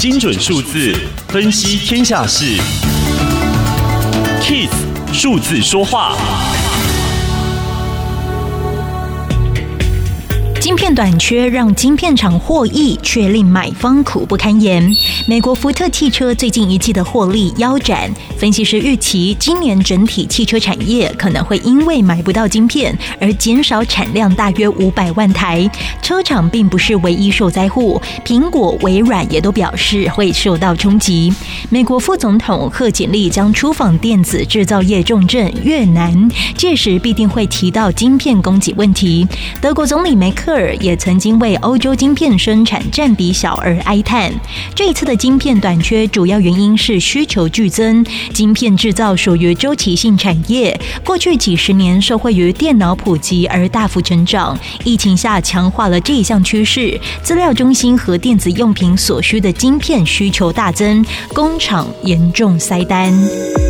精准数字分析天下事，KISS 数字说话。短缺让晶片厂获益，却令买方苦不堪言。美国福特汽车最近一季的获利腰斩，分析师预期今年整体汽车产业可能会因为买不到晶片而减少产量大约五百万台。车厂并不是唯一受灾户，苹果、微软也都表示会受到冲击。美国副总统贺锦丽将出访电子制造业重镇越南，届时必定会提到晶片供给问题。德国总理梅克尔也曾经为欧洲晶片生产占比小而哀叹。这一次的晶片短缺主要原因是需求剧增。晶片制造属于周期性产业，过去几十年受惠于电脑普及而大幅成长。疫情下强化了这一项趋势，资料中心和电子用品所需的晶片需求大增，工厂严重塞单。